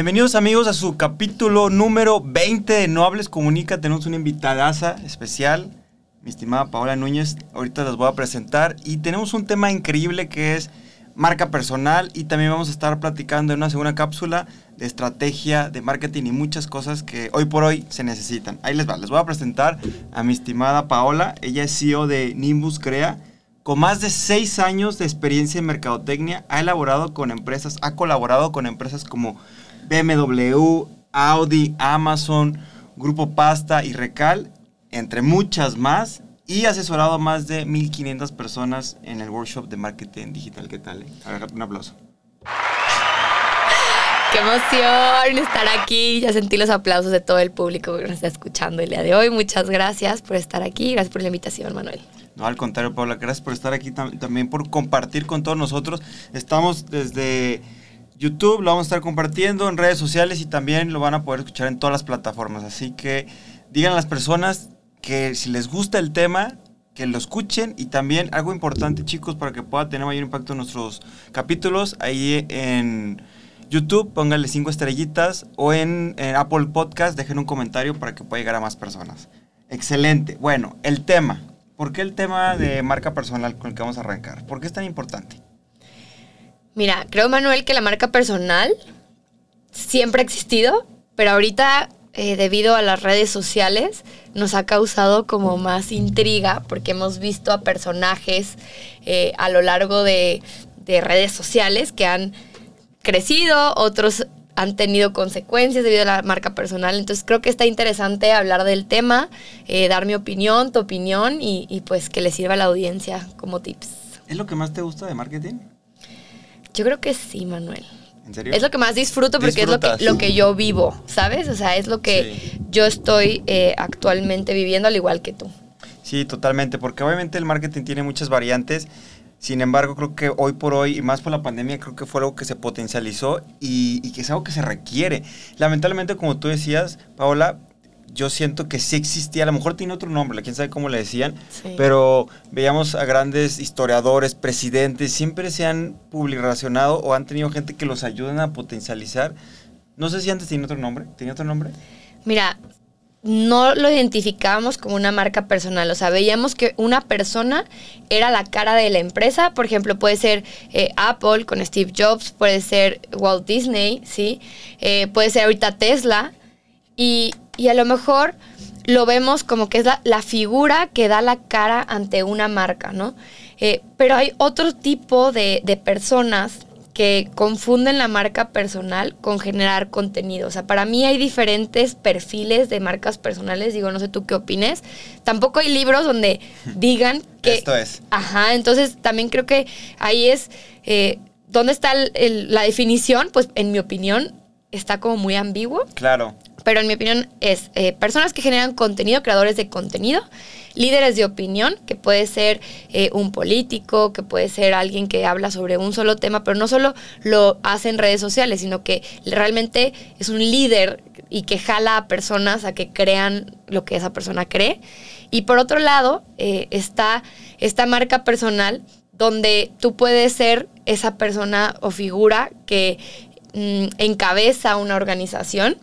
Bienvenidos amigos a su capítulo número 20 de No Hables Comunica. Tenemos una invitadaza especial, mi estimada Paola Núñez. Ahorita las voy a presentar y tenemos un tema increíble que es marca personal y también vamos a estar platicando en una segunda cápsula de estrategia, de marketing y muchas cosas que hoy por hoy se necesitan. Ahí les va, les voy a presentar a mi estimada Paola. Ella es CEO de Nimbus Crea. Con más de seis años de experiencia en mercadotecnia, ha elaborado con empresas, ha colaborado con empresas como BMW, Audi, Amazon, Grupo Pasta y Recal, entre muchas más, y asesorado a más de 1.500 personas en el workshop de marketing digital. ¿Qué tal? Eh? un aplauso. Qué emoción estar aquí. Ya sentí los aplausos de todo el público que nos está escuchando el día de hoy. Muchas gracias por estar aquí. Gracias por la invitación, Manuel. No, al contrario, Paula, gracias por estar aquí también, por compartir con todos nosotros. Estamos desde YouTube, lo vamos a estar compartiendo en redes sociales y también lo van a poder escuchar en todas las plataformas. Así que digan a las personas que si les gusta el tema, que lo escuchen y también algo importante chicos para que pueda tener mayor impacto en nuestros capítulos, ahí en YouTube pónganle cinco estrellitas o en, en Apple Podcast dejen un comentario para que pueda llegar a más personas. Excelente. Bueno, el tema. ¿Por qué el tema de marca personal con el que vamos a arrancar? ¿Por qué es tan importante? Mira, creo, Manuel, que la marca personal siempre ha existido, pero ahorita, eh, debido a las redes sociales, nos ha causado como más intriga porque hemos visto a personajes eh, a lo largo de, redes sociales que han crecido, otros han tenido consecuencias debido a la marca personal. Entonces creo que está interesante hablar del tema, eh, dar mi opinión, tu opinión y, y pues que le sirva a la audiencia como tips. ¿Es lo que más te gusta de marketing? Yo creo que sí, Manuel. ¿En serio? Es lo que más disfruto porque es lo que, lo que yo vivo, ¿sabes? O sea, es lo que yo estoy eh, actualmente viviendo al igual que tú. Sí, totalmente, porque obviamente el marketing tiene muchas variantes. Sin embargo, creo que hoy por hoy, y más por la pandemia, creo que fue algo que se potencializó y, y que es algo que se requiere. Lamentablemente, como tú decías, Paola, yo siento que sí existía, a lo mejor tiene otro nombre, quién sabe cómo le decían, pero veíamos a grandes historiadores, presidentes, siempre se han publicacionado o han tenido gente que los ayudan a potencializar. No sé si antes tenía otro nombre, ¿tenía otro nombre? Mira, no lo identificábamos como una marca personal, o sea, veíamos que una persona era la cara de la empresa, por ejemplo, puede ser eh, Apple con Steve Jobs, puede ser Walt Disney, ¿sí? Eh, puede ser ahorita Tesla, y, a lo mejor lo vemos como que es la, figura que da la cara ante una marca, ¿no? Eh, pero hay otro tipo de, personas que confunden la marca personal con generar contenido. O sea, para mí hay diferentes perfiles de marcas personales. Digo, no sé tú qué opines. Tampoco hay libros donde digan que... Esto es. Ajá, entonces también creo que ahí es... Eh, ¿Dónde está la definición? Pues en mi opinión está como muy ambiguo. Claro pero en mi opinión es eh, personas que generan contenido, creadores de contenido, líderes de opinión, que puede ser eh, un político, que puede ser alguien que habla sobre un solo tema, pero no solo lo hace en redes sociales, sino que realmente es un líder y que jala a personas a que crean lo que esa persona cree. Y por otro lado, eh, está esta marca personal donde tú puedes ser esa persona o figura que mm, encabeza una organización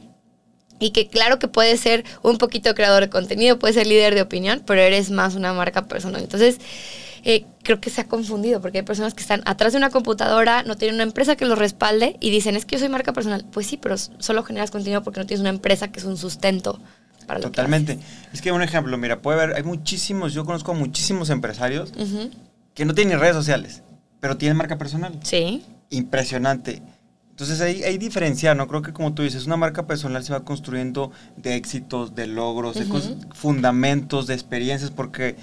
y que claro que puedes ser un poquito creador de contenido, puedes ser líder de opinión, pero eres más una marca personal. Entonces, eh, creo que se ha confundido porque hay personas que están atrás de una computadora, no tienen una empresa que los respalde y dicen, es que yo soy marca personal. Pues sí, pero solo generas contenido porque no tienes una empresa que es un sustento. Para Totalmente. Lo que Es que un ejemplo, mira, puede haber, hay muchísimos, yo conozco muchísimos empresarios que no tienen redes sociales, pero tienen marca personal. Sí. Impresionante. Entonces hay, hay diferenciar, ¿no? Creo que como tú dices, una marca personal se va construyendo de éxitos, de logros, de fundamentos, de experiencias, porque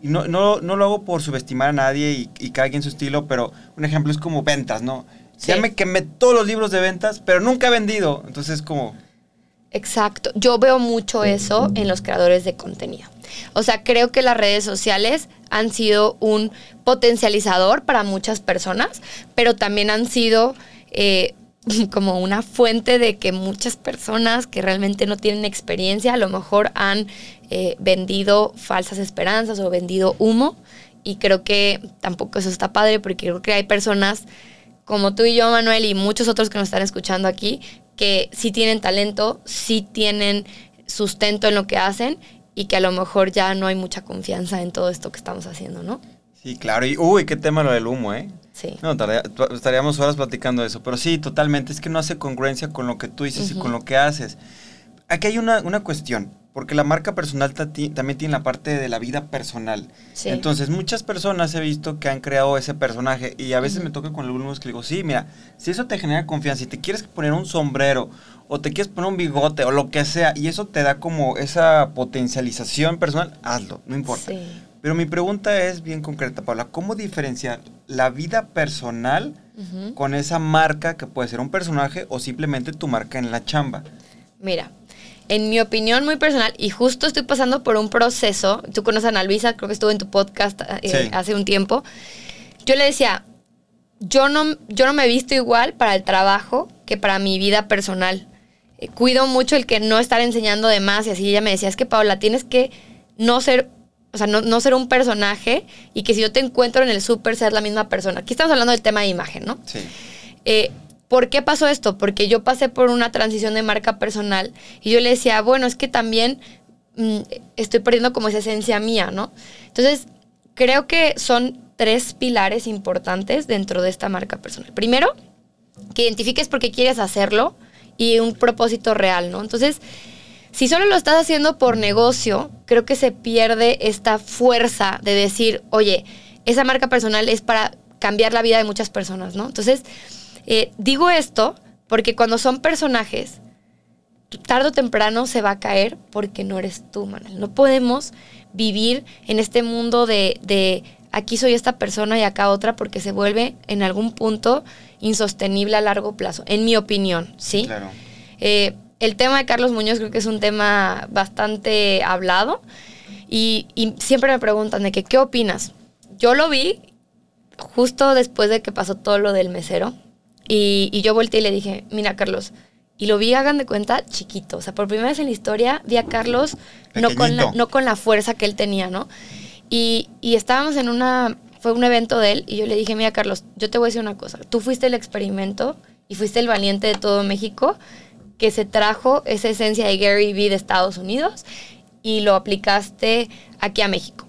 no, no, no, lo hago por subestimar a nadie y, y cada quien su estilo, pero un ejemplo es como ventas, ¿no? Ya me quemé todos los libros de ventas, pero nunca he vendido. Entonces como... Exacto. Yo veo mucho eso en los creadores de contenido. O sea, creo que las redes sociales han sido un potencializador para muchas personas, pero también han sido eh, como una fuente de que muchas personas que realmente no tienen experiencia a lo mejor han eh, vendido falsas esperanzas o vendido humo y creo que tampoco eso está padre porque creo que hay personas como tú y yo, Manuel, y muchos otros que nos están escuchando aquí, que sí tienen talento, sí tienen sustento en lo que hacen y que a lo mejor ya no hay mucha confianza en todo esto que estamos haciendo, ¿no? Sí, claro. Y, uy, qué tema lo del humo, ¿eh? Sí. No, estaríamos horas platicando de eso. Pero sí, totalmente. Es que no hace congruencia con lo que tú dices y con lo que haces. Aquí hay una, una cuestión. Porque la marca personal también tiene la parte de la vida personal. Sí. Entonces, muchas personas he visto que han creado ese personaje y a veces me toca con algunos que digo, sí, mira, si eso te genera confianza, si te quieres poner un sombrero o te quieres poner un bigote o lo que sea y eso te da como esa potencialización personal, hazlo, no importa. Sí. Pero mi pregunta es bien concreta, Paula, ¿cómo diferenciar la vida personal con esa marca que puede ser un personaje o simplemente tu marca en la chamba? Mira, en mi opinión muy personal, y justo estoy pasando por un proceso, tú conoces a Ana Luisa, creo que estuvo en tu podcast eh, hace un tiempo, yo le decía, yo no, yo no me he visto igual para el trabajo que para mi vida personal. Eh, cuido mucho el que no estar enseñando de más y así ella me decía, es que Paula, tienes que no ser, o sea, no, ser un personaje y que si yo te encuentro en el súper seas la misma persona. Aquí estamos hablando del tema de imagen, ¿no? Sí. Eh, ¿Por qué pasó esto? Porque yo pasé por una transición de marca personal y yo le decía, bueno, es que también mm, estoy perdiendo como esa esencia mía, ¿no? Entonces, creo que son tres pilares importantes dentro de esta marca personal. Primero, que identifiques por qué quieres hacerlo y un propósito real, ¿no? Entonces, si solo lo estás haciendo por negocio, creo que se pierde esta fuerza de decir, oye, esa marca personal es para cambiar la vida de muchas personas, ¿no? Entonces, eh, digo esto porque cuando son personajes, tarde o temprano se va a caer porque no eres tú, Manuel. No podemos vivir en este mundo de, de, aquí soy esta persona y acá otra porque se vuelve en algún punto insostenible a largo plazo, en mi opinión, ¿sí? Claro. Eh, el tema de Carlos Muñoz creo que es un tema bastante hablado y, y siempre me preguntan de que, ¿qué opinas? Yo lo vi justo después de que pasó todo lo del mesero y, yo volteé y le dije, mira Carlos, y lo vi, hagan de cuenta, chiquito. O sea, por primera vez en la historia vi a Carlos no con, la, no con la fuerza que él tenía, ¿no? Y, y, estábamos en una, fue un evento de él y yo le dije, mira Carlos, yo te voy a decir una cosa. Tú fuiste el experimento y fuiste el valiente de todo México que se trajo esa esencia de Gary Vee de Estados Unidos y lo aplicaste aquí a México.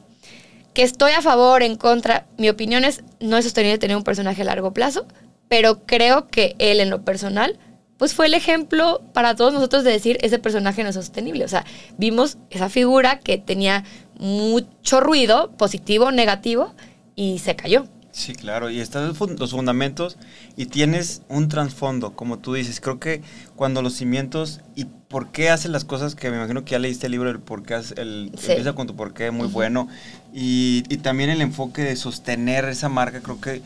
Que estoy a favor, en contra, mi opinión es, no es sostenible tener un personaje a largo plazo, pero creo que él en lo personal, pues fue el ejemplo para todos nosotros de decir, ese personaje no es sostenible. O sea, vimos esa figura que tenía mucho ruido, positivo, negativo, y se cayó. Sí, claro, y están los fundamentos y tienes un trasfondo, como tú dices. Creo que cuando los cimientos y por qué hacen las cosas, que me imagino que ya leíste el libro, el por qué, el, empieza con tu por qué, muy bueno. Y, y, también el enfoque de sostener esa marca, creo que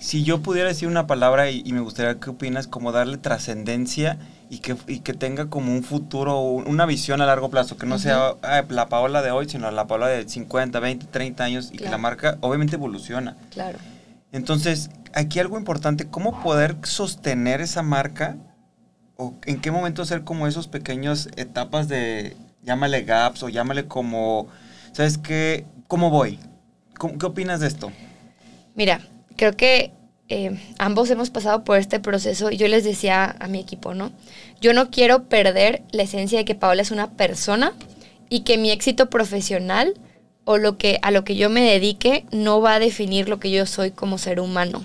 si yo pudiera decir una palabra y, me gustaría que opinas, como darle trascendencia y que, que tenga como un futuro, una visión a largo plazo, que no sea la Paola de hoy, sino la Paola de 50, 20, 30 años y que la marca obviamente evoluciona. Claro. Entonces, aquí algo importante, ¿cómo poder sostener esa marca? ¿O en qué momento hacer como esos pequeños etapas de, llámale gaps o llámale como, ¿sabes qué? ¿Cómo voy? ¿Qué opinas de esto? Mira, creo que eh, ambos hemos pasado por este proceso y yo les decía a mi equipo, ¿no? Yo no quiero perder la esencia de que Paola es una persona y que mi éxito profesional o lo que, a lo que yo me dedique no va a definir lo que yo soy como ser humano.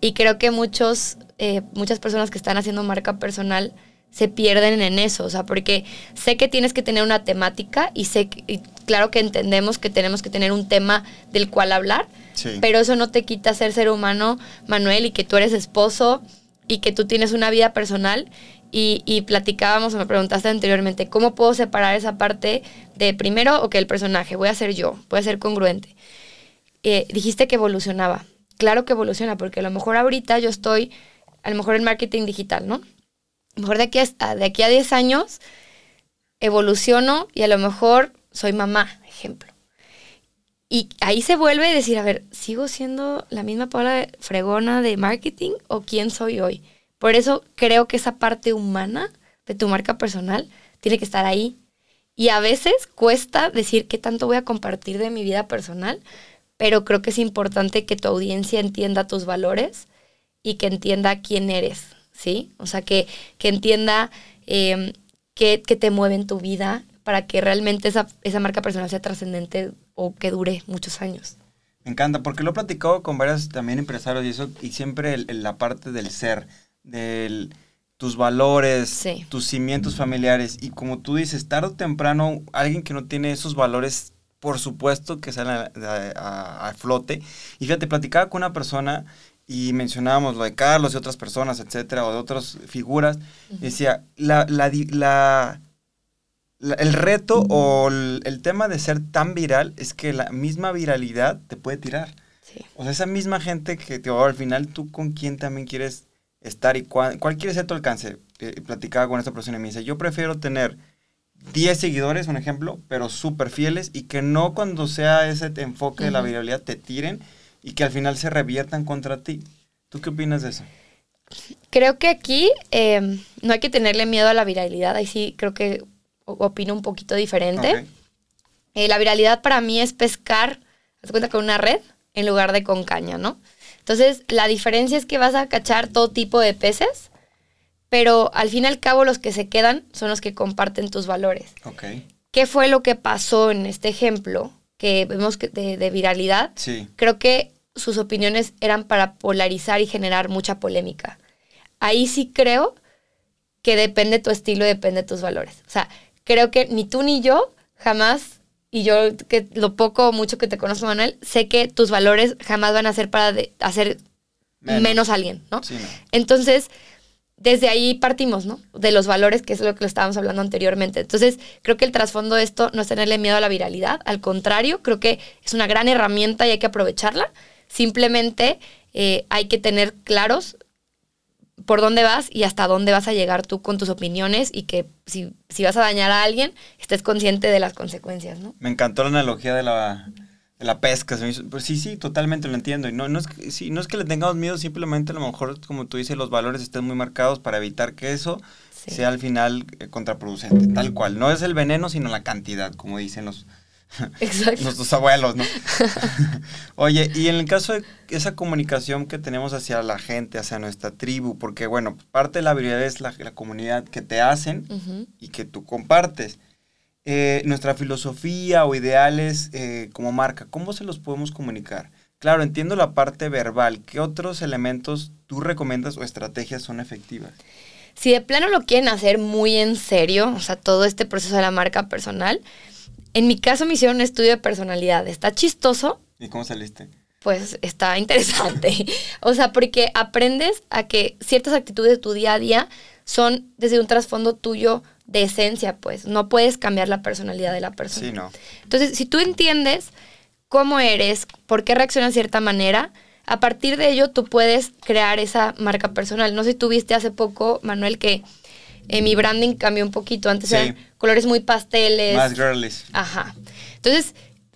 Y creo que muchos, eh, muchas personas que están haciendo marca personal se pierden en eso, o sea, porque sé que tienes que tener una temática y sé, y claro que entendemos que tenemos que tener un tema del cual hablar, pero eso no te quita ser ser humano, Manuel, y que tú eres esposo y que tú tienes una vida personal. Y, platicábamos, o me preguntaste anteriormente, ¿cómo puedo separar esa parte de primero, o que el personaje, voy a ser yo, voy a ser congruente? Eh, dijiste que evolucionaba. Claro que evoluciona, porque a lo mejor ahorita yo estoy, a lo mejor en marketing digital, ¿no? A lo mejor de aquí a, de aquí a 10 años evoluciono y a lo mejor soy mamá, ejemplo. Y ahí se vuelve a decir, a ver, ¿sigo siendo la misma Paula fregona de marketing o quién soy hoy? Por eso creo que esa parte humana de tu marca personal tiene que estar ahí. Y a veces cuesta decir qué tanto voy a compartir de mi vida personal, pero creo que es importante que tu audiencia entienda tus valores y que entienda quién eres, ¿sí? O sea, que, que entienda eh, qué, qué te mueve en tu vida para que realmente esa, esa marca personal sea trascendente o que dure muchos años. Me encanta, porque lo he platicado con varios también empresarios y eso, y siempre la parte del ser, de tus valores, Sí. tus cimientos familiares, y como tú dices, tarde o temprano, alguien que no tiene esos valores, por supuesto que salen a, a- a flote. Y fíjate, platicaba con una persona y mencionábamos lo de Carlos y otras personas, etcétera, o de otras figuras, decía, la, la, la- la- el reto o el, el tema de ser tan viral es que la misma viralidad te puede tirar. Sí. O sea, esa misma gente que te al final tú con quién también quieres estar y cuál, cuál quiere ser tu alcance. Eh, platicaba con esta persona y me dice, yo prefiero tener 10 seguidores, un ejemplo, pero súper fieles y que no cuando sea ese enfoque de la viralidad te tiren y que al final se reviertan contra ti. ¿Tú qué opinas de eso? Creo que aquí eh, no hay que tenerle miedo a la viralidad, ahí sí creo que opino un poquito diferente. Eh, la viralidad para mí es pescar, haz cuenta con una red en lugar de con caña, ¿no? Entonces, la diferencia es que vas a cachar todo tipo de peces, pero al fin y al cabo los que se quedan son los que comparten tus valores. Ok. ¿Qué fue lo que pasó en este ejemplo que vemos que de, de viralidad? Sí. Creo que sus opiniones eran para polarizar y generar mucha polémica. Ahí sí creo que depende tu estilo y depende tus valores. O sea, creo que ni tú ni yo jamás, y yo que lo poco o mucho que te conozco, Manuel, sé que tus valores jamás van a ser para de- hacer menos. a alguien, ¿no? Sí, no. Entonces, desde ahí partimos, ¿no? De los valores, que es lo que lo estábamos hablando anteriormente. Entonces, creo que el trasfondo de esto no es tenerle miedo a la viralidad, al contrario, creo que es una gran herramienta y hay que aprovecharla. Simplemente eh, hay que tener claros por dónde vas y hasta dónde vas a llegar tú con tus opiniones y que si, si vas a dañar a alguien, estés consciente de las consecuencias, ¿no? Me encantó la analogía de la, de la pesca. Pues sí, sí, totalmente lo entiendo. Y no, no, es que, sí, no es que le tengamos miedo, simplemente a lo mejor, como tú dices, los valores estén muy marcados para evitar que eso Sí. sea al final eh, contraproducente. Tal cual. No es el veneno, sino la cantidad, como dicen los, Exacto. nuestros abuelos, ¿no? Oye, y en el caso de esa comunicación que tenemos hacia la gente, hacia nuestra tribu, porque bueno, parte de la habilidad es la, la comunidad que te hacen y que tú compartes. Eh, nuestra filosofía o ideales eh, como marca, ¿cómo se los podemos comunicar? Claro, entiendo la parte verbal. ¿Qué otros elementos tú recomiendas o estrategias son efectivas? Si de plano lo quieren hacer muy en serio, o sea, todo este proceso de la marca personal, en mi caso me hicieron un estudio de personalidad. Está chistoso, ¿Y cómo saliste? pues está interesante. o sea, porque aprendes a que ciertas actitudes de tu día a día son desde un trasfondo tuyo de esencia, pues no puedes cambiar la personalidad de la persona. Sí, no. Entonces, si tú entiendes cómo eres, por qué reaccionas de cierta manera, a partir de ello tú puedes crear esa marca personal. No sé si tú viste hace poco, Manuel, que eh, mi branding cambió un poquito. Antes Sí. eran colores muy pasteles. Más girlies. Ajá. Entonces,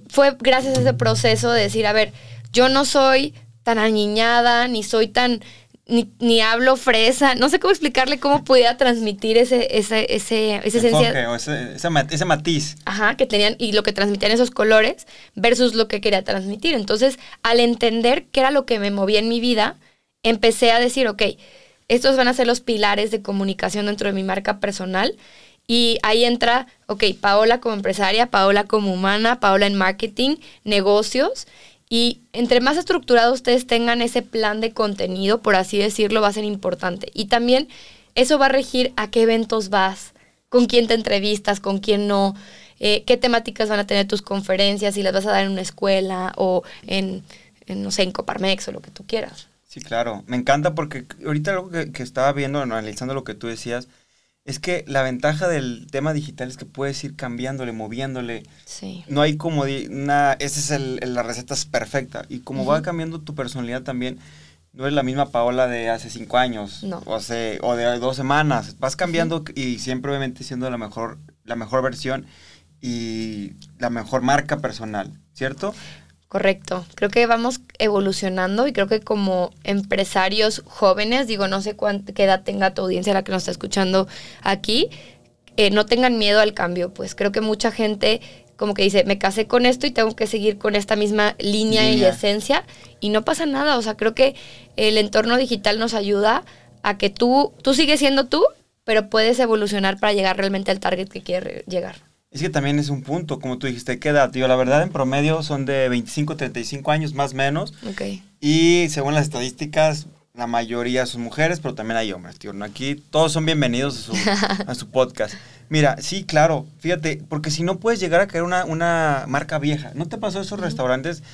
fue gracias a ese proceso de decir, a ver, yo no soy tan aniñada, ni soy tan, ni, ni hablo fresa, no sé cómo explicarle cómo pudiera transmitir ese, ese, ese, esa esencia. O ese, ese ese matiz. Ajá, que tenían y lo que transmitían esos colores versus lo que quería transmitir. Entonces, al entender qué era lo que me movía en mi vida, empecé a decir, ok, estos van a ser los pilares de comunicación dentro de mi marca personal. Y ahí entra, ok, Paola como empresaria, Paola como humana, Paola en marketing, negocios. Y entre más estructurado ustedes tengan ese plan de contenido, por así decirlo, va a ser importante. Y también eso va a regir a qué eventos vas, con quién te entrevistas, con quién no, eh, qué temáticas van a tener tus conferencias, si las vas a dar en una escuela o en, en, no sé, en Coparmex o lo que tú quieras. Sí, claro. Me encanta porque ahorita algo que, que estaba viendo, analizando lo que tú decías, es que la ventaja del tema digital es que puedes ir cambiándole, moviéndole. Sí. No hay como una, esa es el, la receta es perfecta. Y como va cambiando tu personalidad también, no es la misma Paola de hace cinco años No. o, hace, o de dos semanas. Vas cambiando y siempre obviamente siendo la mejor, la mejor versión y la mejor marca personal, ¿cierto? Correcto. Creo que vamos evolucionando y creo que como empresarios jóvenes, digo, no sé cuánta qué edad tenga tu audiencia la que nos está escuchando aquí, eh, no tengan miedo al cambio. Pues creo que mucha gente como que dice, me casé con esto y tengo que seguir con esta misma línea, y esencia y no pasa nada. O sea, creo que el entorno digital nos ayuda a que tú, tú sigues siendo tú, pero puedes evolucionar para llegar realmente al target que quieres llegar. Es que también es un punto, como tú dijiste, ¿qué edad? Tío, la verdad en promedio son de 25, 35 años, más o menos. Ok. Y según las estadísticas, la mayoría son mujeres, pero también hay hombres, tío. Aquí todos son bienvenidos a su, a su podcast. Mira, sí, claro, fíjate, porque si no puedes llegar a caer una, una marca vieja. ¿No te pasó esos restaurantes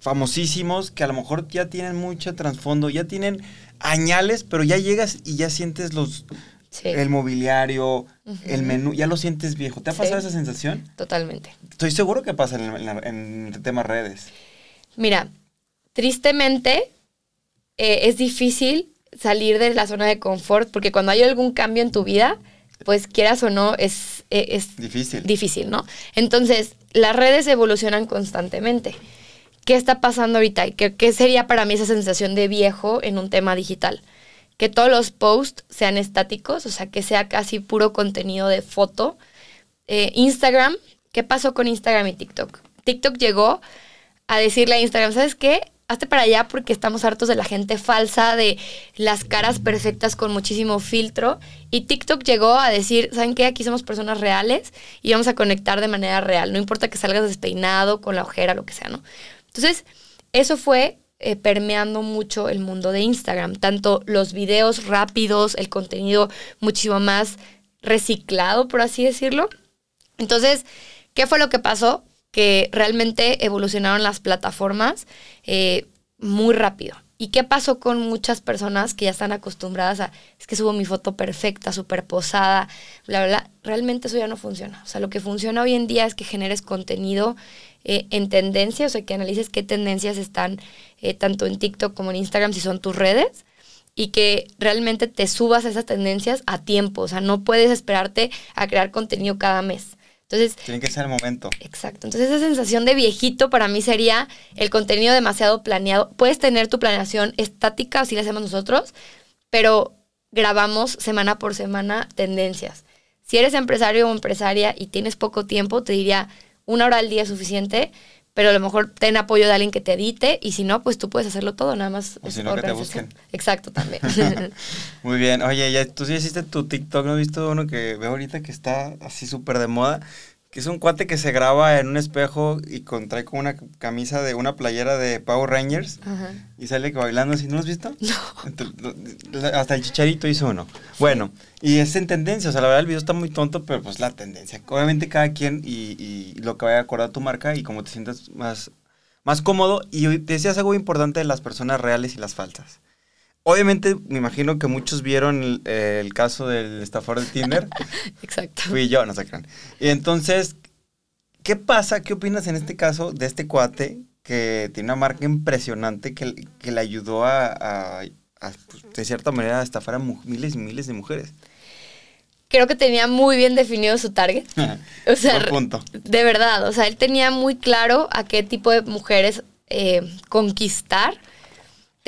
famosísimos que a lo mejor ya tienen mucho trasfondo, ya tienen añales, pero ya llegas y ya sientes los el mobiliario, el menú, ya lo sientes viejo. ¿Te ha pasado esa sensación? Totalmente. Estoy seguro que pasa en, en el tema redes. Mira, tristemente eh, es difícil salir de la zona de confort porque cuando hay algún cambio en tu vida, pues quieras o no, es, eh, es difícil. difícil, ¿no? Entonces, las redes evolucionan constantemente. ¿Qué está pasando ahorita? ¿Qué, ¿Qué sería para mí esa sensación de viejo en un tema digital? Que todos los posts sean estáticos, o sea, que sea casi puro contenido de foto. Eh, Instagram, ¿qué pasó con Instagram y TikTok? TikTok llegó a decirle a Instagram, ¿sabes qué? hazte para allá porque estamos hartos de la gente falsa, de las caras perfectas con muchísimo filtro. Y TikTok llegó a decir, ¿saben qué? Aquí somos personas reales y vamos a conectar de manera real. No importa que salgas despeinado, con la ojera, lo que sea, ¿no? Entonces, eso fue eh, permeando mucho el mundo de Instagram. Tanto los videos rápidos, el contenido muchísimo más reciclado, por así decirlo. Entonces, ¿qué fue lo que pasó? que realmente evolucionaron las plataformas eh, muy rápido. ¿Y qué pasó con muchas personas que ya están acostumbradas a, es que subo mi foto perfecta, súper posada, bla, bla, Realmente eso ya no funciona. O sea, lo que funciona hoy en día es que generes contenido eh, en tendencias, o sea, que analices qué tendencias están eh, tanto en TikTok como en Instagram, si son tus redes, y que realmente te subas a esas tendencias a tiempo. O sea, no puedes esperarte a crear contenido cada mes. Entonces, Tiene que ser el momento. Exacto. Entonces, esa sensación de viejito para mí sería el contenido demasiado planeado. Puedes tener tu planeación estática, así la hacemos nosotros, pero grabamos semana por semana tendencias. Si eres empresario o empresaria y tienes poco tiempo, te diría una hora al día es suficiente, pero a lo mejor ten apoyo de alguien que te edite y si no, pues tú puedes hacerlo todo, nada más. O si no, que te busquen. Exacto, también. Muy bien. Oye, ya, tú sí hiciste tu TikTok, ¿no has visto uno que veo ahorita que está así súper de moda? Que es un cuate que se graba en un espejo y contrae con una camisa de una playera de Power Rangers y sale bailando así, ¿no lo has visto? No. Hasta el chicharito hizo uno. Bueno, y es en tendencia, o sea, la verdad el video está muy tonto, pero pues la tendencia. Obviamente cada quien y, lo que vaya a acordar tu marca y cómo te sientas más, más cómodo. Y te decías algo importante de las personas reales y las falsas. Obviamente, me imagino que muchos vieron el, caso del estafador de Tinder. Exacto. Fui yo, no se crean. Y entonces, ¿qué pasa? ¿Qué opinas en este caso de este cuate que tiene una marca impresionante que, que le ayudó a, pues, de cierta manera, a estafar a miles y miles de mujeres? Creo que tenía muy bien definido su target. o sea, punto. de verdad, o sea, él tenía muy claro a qué tipo de mujeres eh, conquistar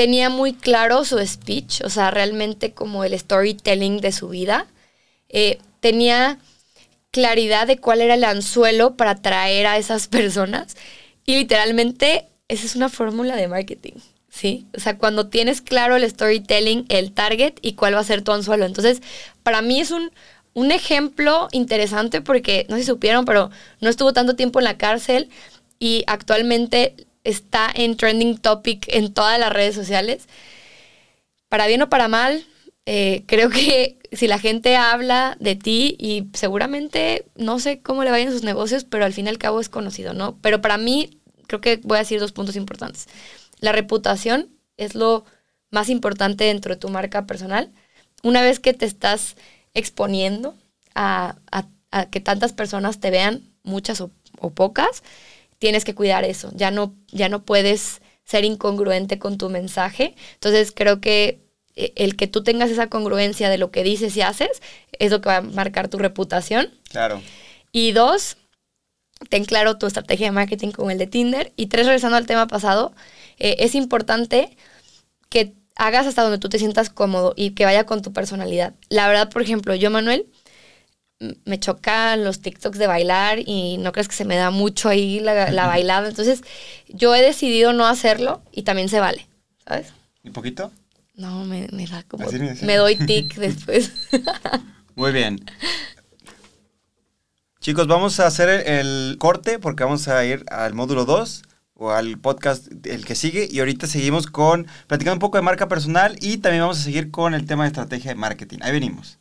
tenía muy claro su speech, o sea, realmente como el storytelling de su vida. Eh, tenía claridad de cuál era el anzuelo para atraer a esas personas. Y literalmente, esa es una fórmula de marketing, ¿sí? O sea, cuando tienes claro el storytelling, el target y cuál va a ser tu anzuelo. Entonces, para mí es un, un ejemplo interesante porque, no sé si supieron, pero no estuvo tanto tiempo en la cárcel y actualmente está en trending topic en todas las redes sociales. Para bien o para mal, eh, creo que si la gente habla de ti y seguramente no sé cómo le vayan sus negocios, pero al fin y al cabo es conocido, ¿no? Pero para mí, creo que voy a decir dos puntos importantes. La reputación es lo más importante dentro de tu marca personal. Una vez que te estás exponiendo a, que tantas personas te vean, muchas o pocas, tienes que cuidar eso. Ya no, ya no puedes ser incongruente con tu mensaje. Entonces creo que eh, el que tú tengas esa congruencia de lo que dices y haces es lo que va a marcar tu reputación. Claro. Y dos, ten claro tu estrategia de marketing con el de Tinder. Y tres, regresando al tema pasado, eh, es importante que hagas hasta donde tú te sientas cómodo y que vaya con tu personalidad. La verdad, por ejemplo, yo, Manuel, me chocan los TikToks de bailar y no crees que se me da mucho ahí la, la bailada. Entonces, yo he decidido no hacerlo y también se vale, ¿sabes? ¿Y poquito? No, me, me da como... Así, así. Me doy tic después. Muy bien. Chicos, vamos a hacer el corte porque vamos a ir al módulo 2 o al podcast el que sigue y ahorita seguimos con platicando un poco de marca personal y también vamos a seguir con el tema de estrategia de marketing. Ahí venimos.